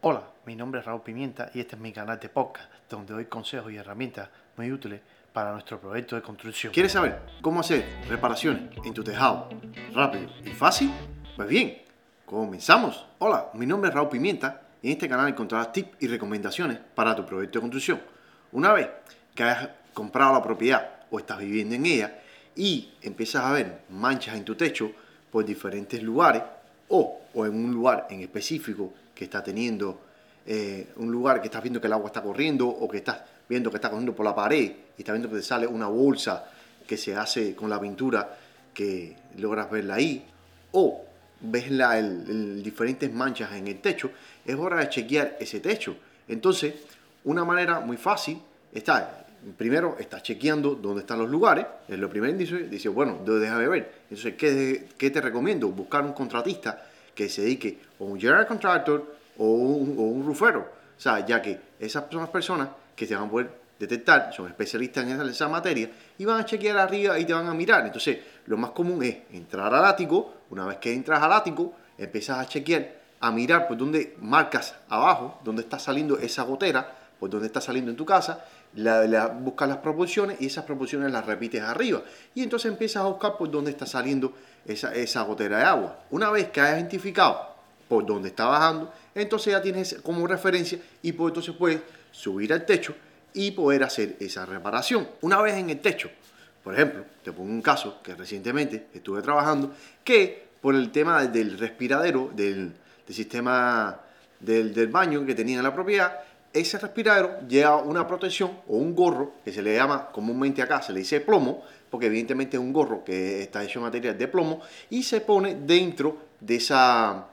Hola, mi nombre es Raúl Pimienta y este es mi canal de podcast donde doy consejos y herramientas muy útiles para nuestro proyecto de construcción. ¿Quieres saber cómo hacer reparaciones en tu tejado rápido y fácil? Pues bien, comenzamos. Hola, mi nombre es Raúl Pimienta y en este canal encontrarás tips y recomendaciones para tu proyecto de construcción. Una vez que hayas comprado la propiedad o estás viviendo en ella y empiezas a ver manchas en tu techo por diferentes lugares o, o en un lugar en específico que está teniendo eh, un lugar que estás viendo que el agua está corriendo o que estás viendo que está corriendo por la pared y estás viendo que te sale una bolsa que se hace con la pintura que logras verla ahí o ves la, el, diferentes manchas en el techo, es hora de chequear ese techo. Entonces, una manera muy fácil está, primero está chequeando dónde están los lugares, es lo primero indicio, dice, bueno, déjame ver. Entonces, ¿qué, ¿qué te recomiendo? Buscar un contratista que se dedique o un general contractor o un, rufero. O sea, ya que esas son las personas que te van a poder detectar, son especialistas en esa, esa, materia, y van a chequear arriba y te van a mirar. Entonces, lo más común es entrar al ático, una vez que entras al ático, empiezas a chequear, a mirar por dónde marcas abajo, dónde está saliendo esa gotera, por dónde está saliendo en tu casa, la, la, buscas las proporciones y esas proporciones las repites arriba. Y entonces empiezas a buscar por dónde está saliendo esa, esa gotera de agua. Una vez que hayas identificado por dónde está bajando, entonces ya tienes como referencia y pues entonces puedes subir al techo y poder hacer esa reparación. Una vez en el techo, por ejemplo, te pongo un caso que recientemente estuve trabajando, que por el tema del respiradero, del, sistema del, del, baño que tenía en la propiedad, ese respiradero lleva una protección o un gorro que se le llama comúnmente acá, se le dice plomo, porque evidentemente es un gorro que está hecho de material de plomo y se pone dentro de, esa,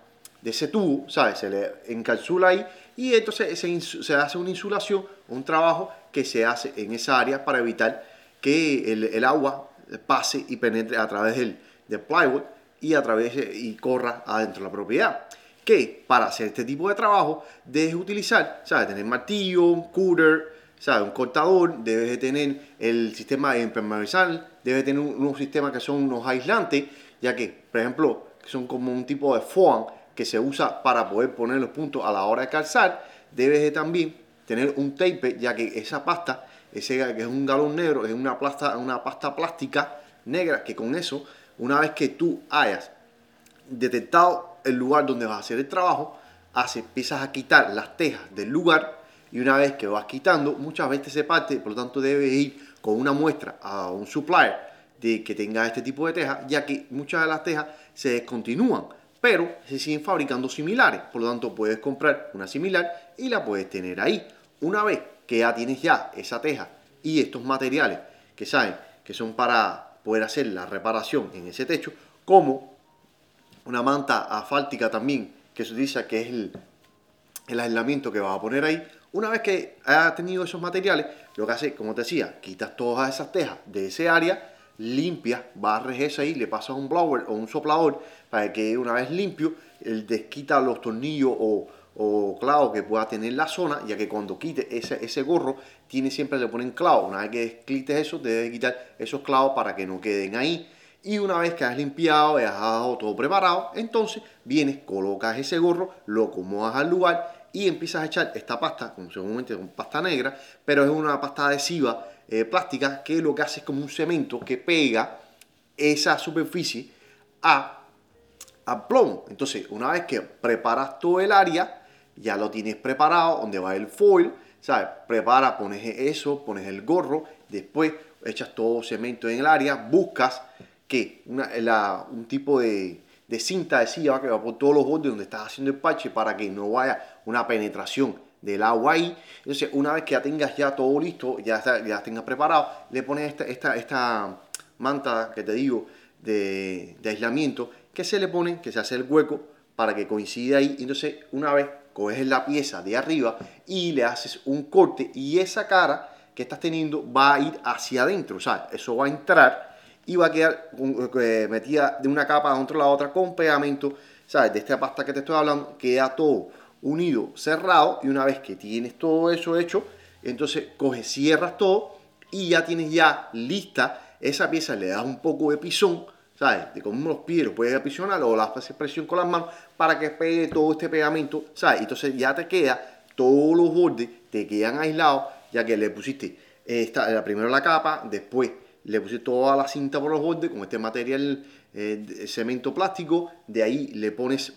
de ese tubo, ¿sabes? Se le encapsula ahí y entonces se, hace una insulación, un trabajo que se hace en esa área para evitar que el, agua pase y penetre a través del, plywood y a través y corra adentro de la propiedad que para hacer este tipo de trabajo debes utilizar, ¿sabes? Tener martillo, un cooler, ¿sabes? Un cortador, debes de tener el sistema de impermeabilizar, debes de tener unos sistemas que son unos aislantes, ya que, por ejemplo, son como un tipo de foam que se usa para poder poner los puntos a la hora de calzar, debes de también tener un tape, ya que esa pasta, ese que es un galón negro, es una, plasta, una pasta plástica negra, que con eso, una vez que tú hayas detectado el lugar donde vas a hacer el trabajo, hace, empiezas a quitar las tejas del lugar y una vez que vas quitando, muchas veces se parte, por lo tanto debes ir con una muestra a un supplier de que tenga este tipo de tejas, ya que muchas de las tejas se descontinúan, pero se siguen fabricando similares, por lo tanto puedes comprar una similar y la puedes tener ahí. Una vez que ya tienes ya esa teja y estos materiales que saben que son para poder hacer la reparación en ese techo, como una manta asfáltica también, que se utiliza, que es el, el aislamiento que vas a poner ahí. Una vez que hayas tenido esos materiales, lo que hace, como te decía, quitas todas esas tejas de ese área, limpias, barres eso ahí, le pasas un blower o un soplador para que una vez limpio, él desquita los tornillos o, clavos que pueda tener la zona, ya que cuando quite ese, ese gorro, tiene siempre le ponen clavos. Una vez que quites eso, debes quitar esos clavos para que no queden ahí. Y una vez que has limpiado y has dejado todo preparado, entonces vienes, colocas ese gorro, lo acomodas al lugar y empiezas a echar esta pasta, como seguramente con pasta negra, pero es una pasta adhesiva eh, plástica que lo que hace es como un cemento que pega esa superficie a, a plomo. Entonces, una vez que preparas todo el área, ya lo tienes preparado, donde va el foil, ¿sabes? Prepara, pones eso, pones el gorro, después echas todo cemento en el área, buscas que un tipo de, de cinta adhesiva que va por todos los bordes donde estás haciendo el parche para que no vaya una penetración del agua ahí. Entonces, una vez que ya tengas ya todo listo, ya, ya tengas preparado, le pones esta, esta, esta manta que te digo de, de, aislamiento, que se le pone, que se hace el hueco para que coincida ahí. Entonces, una vez coges la pieza de arriba y le haces un corte y esa cara que estás teniendo va a ir hacia adentro. O sea, eso va a entrar va a quedar eh, metida de una capa a otra la otra con pegamento, ¿sabes? De esta pasta que te estoy hablando, queda todo unido, cerrado y una vez que tienes todo eso hecho, entonces coges, cierras todo y ya tienes ya lista esa pieza, le das un poco de pisón, ¿sabes? De cómo los pies, puedes aprisionar o la haces presión con las manos para que pegue todo este pegamento, ¿sabes? Entonces ya te queda, todos los bordes te quedan aislados, ya que le pusiste esta, primero la capa, después le pusiste toda la cinta por los bordes con este material eh, cemento plástico, de ahí le pones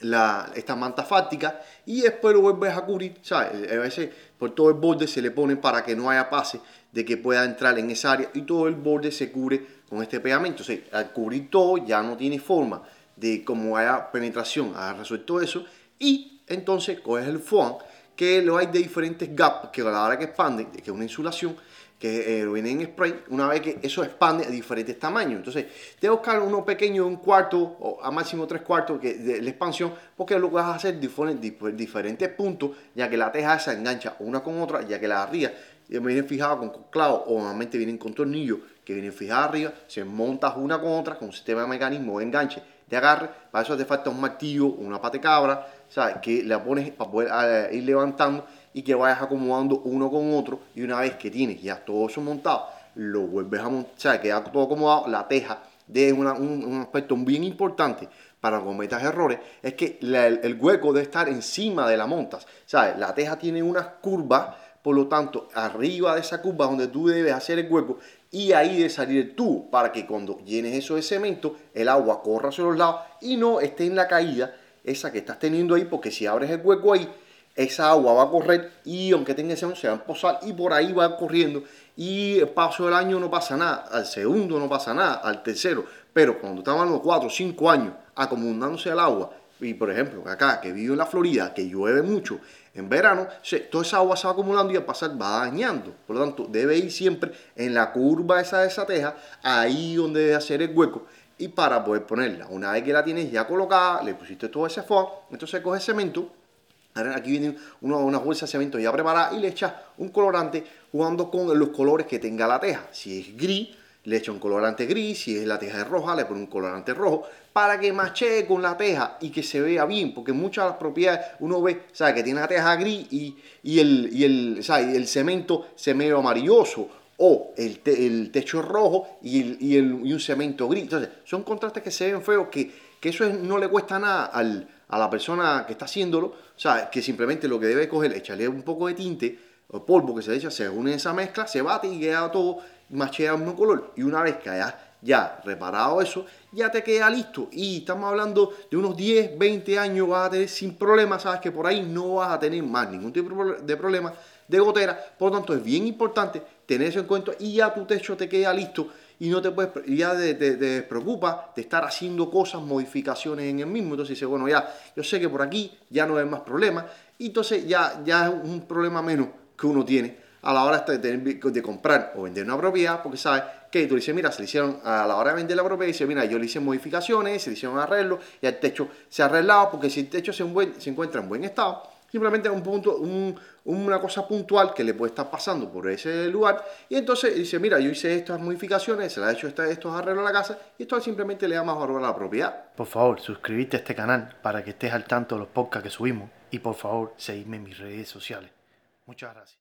la, esta manta fáctica y después lo vuelves a cubrir, ¿sabes? A veces por todo el borde se le pone para que no haya pase de que pueda entrar en esa área y todo el borde se cubre con este pegamento. O sea, al cubrir todo ya no tiene forma de como haya penetración, ha resuelto eso y entonces coges el foam que lo hay de diferentes gaps que a la hora que expanden, que es una insulación, que eh, viene en spray, una vez que eso expande a diferentes tamaños. Entonces, te buscar uno pequeño, un cuarto o a máximo tres cuartos que, de la expansión, porque lo vas a hacer diferentes, diferentes puntos, ya que la teja se engancha una con otra, ya que la arriba vienen fijadas con clavos o normalmente vienen con tornillos que vienen fijadas arriba, se montas una con otra con un sistema de mecanismo de enganche de agarre, para eso te falta un martillo, una pata de cabra, ¿sabes? que la pones para poder eh, ir levantando y que vayas acomodando uno con otro y una vez que tienes ya todo eso montado, lo vuelves a montar, o queda todo acomodado, la teja de un, aspecto bien importante para que cometas errores, es que el, hueco debe estar encima de la montas, ¿sabes? La teja tiene unas curvas, por lo tanto, arriba de esa curva donde tú debes hacer el hueco y ahí de salir tú para que cuando llenes eso de cemento, el agua corra hacia los lados y no esté en la caída esa que estás teniendo ahí, porque si abres el hueco ahí, esa agua va a correr y aunque tenga ese se va a posar y por ahí va corriendo y el paso del año no pasa nada, al segundo no pasa nada, al tercero, pero cuando hablando de 4 o 5 años acomodándose al agua, y por ejemplo acá que vivo en la Florida, que llueve mucho en verano, toda esa agua se va acumulando y al pasar va dañando, por lo tanto debe ir siempre en la curva esa de esa teja, ahí donde debe hacer el hueco, y para poder ponerla, una vez que la tienes ya colocada, le pusiste todo ese foam, entonces coge cemento, Aquí viene una, una bolsa de cemento ya preparada y le echa un colorante jugando con los colores que tenga la teja. Si es gris, le echa un colorante gris, si es la teja es roja, le pone un colorante rojo, para que machee con la teja y que se vea bien, porque muchas de las propiedades uno ve, sabe que tiene la teja gris y, el, y el, el cemento se amarilloso, o el, el techo rojo y, el, y, un cemento gris. Entonces, son contrastes que se ven feos, que, que eso no le cuesta nada al, a la persona que está haciéndolo, o sea, que simplemente lo que debe coger, echarle un poco de tinte o polvo que se echa, se une esa mezcla, se bate y queda todo, machea un color. Y una vez que hayas ya reparado eso, ya te queda listo. Y estamos hablando de unos 10, 20 años vas a tener sin problema, sabes que por ahí no vas a tener más ningún tipo de problema de gotera. Por lo tanto, es bien importante tener eso en cuenta y ya tu techo te queda listo y no te puedes, ya te, te, preocupa de estar haciendo cosas, modificaciones en el mismo. Entonces dice, bueno, ya, yo sé que por aquí ya no hay más problemas, y entonces ya, ya es un problema menos que uno tiene a la hora de, de comprar o vender una propiedad, porque sabes que tú dices, mira, se le hicieron a la hora de vender la propiedad, dice, mira, yo le hice modificaciones, se le hicieron arreglos, y el techo se ha arreglado, porque si el techo se encuentra en buen estado, simplemente un punto, una cosa puntual que le puede estar pasando por ese lugar. Y entonces dice, mira, yo hice estas modificaciones, se le ha hecho estos arreglos a la casa y esto simplemente le da más valor a la propiedad. Por favor, suscríbete a este canal para que estés al tanto de los podcasts que subimos y por favor, seguidme en mis redes sociales. Muchas gracias.